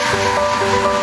Música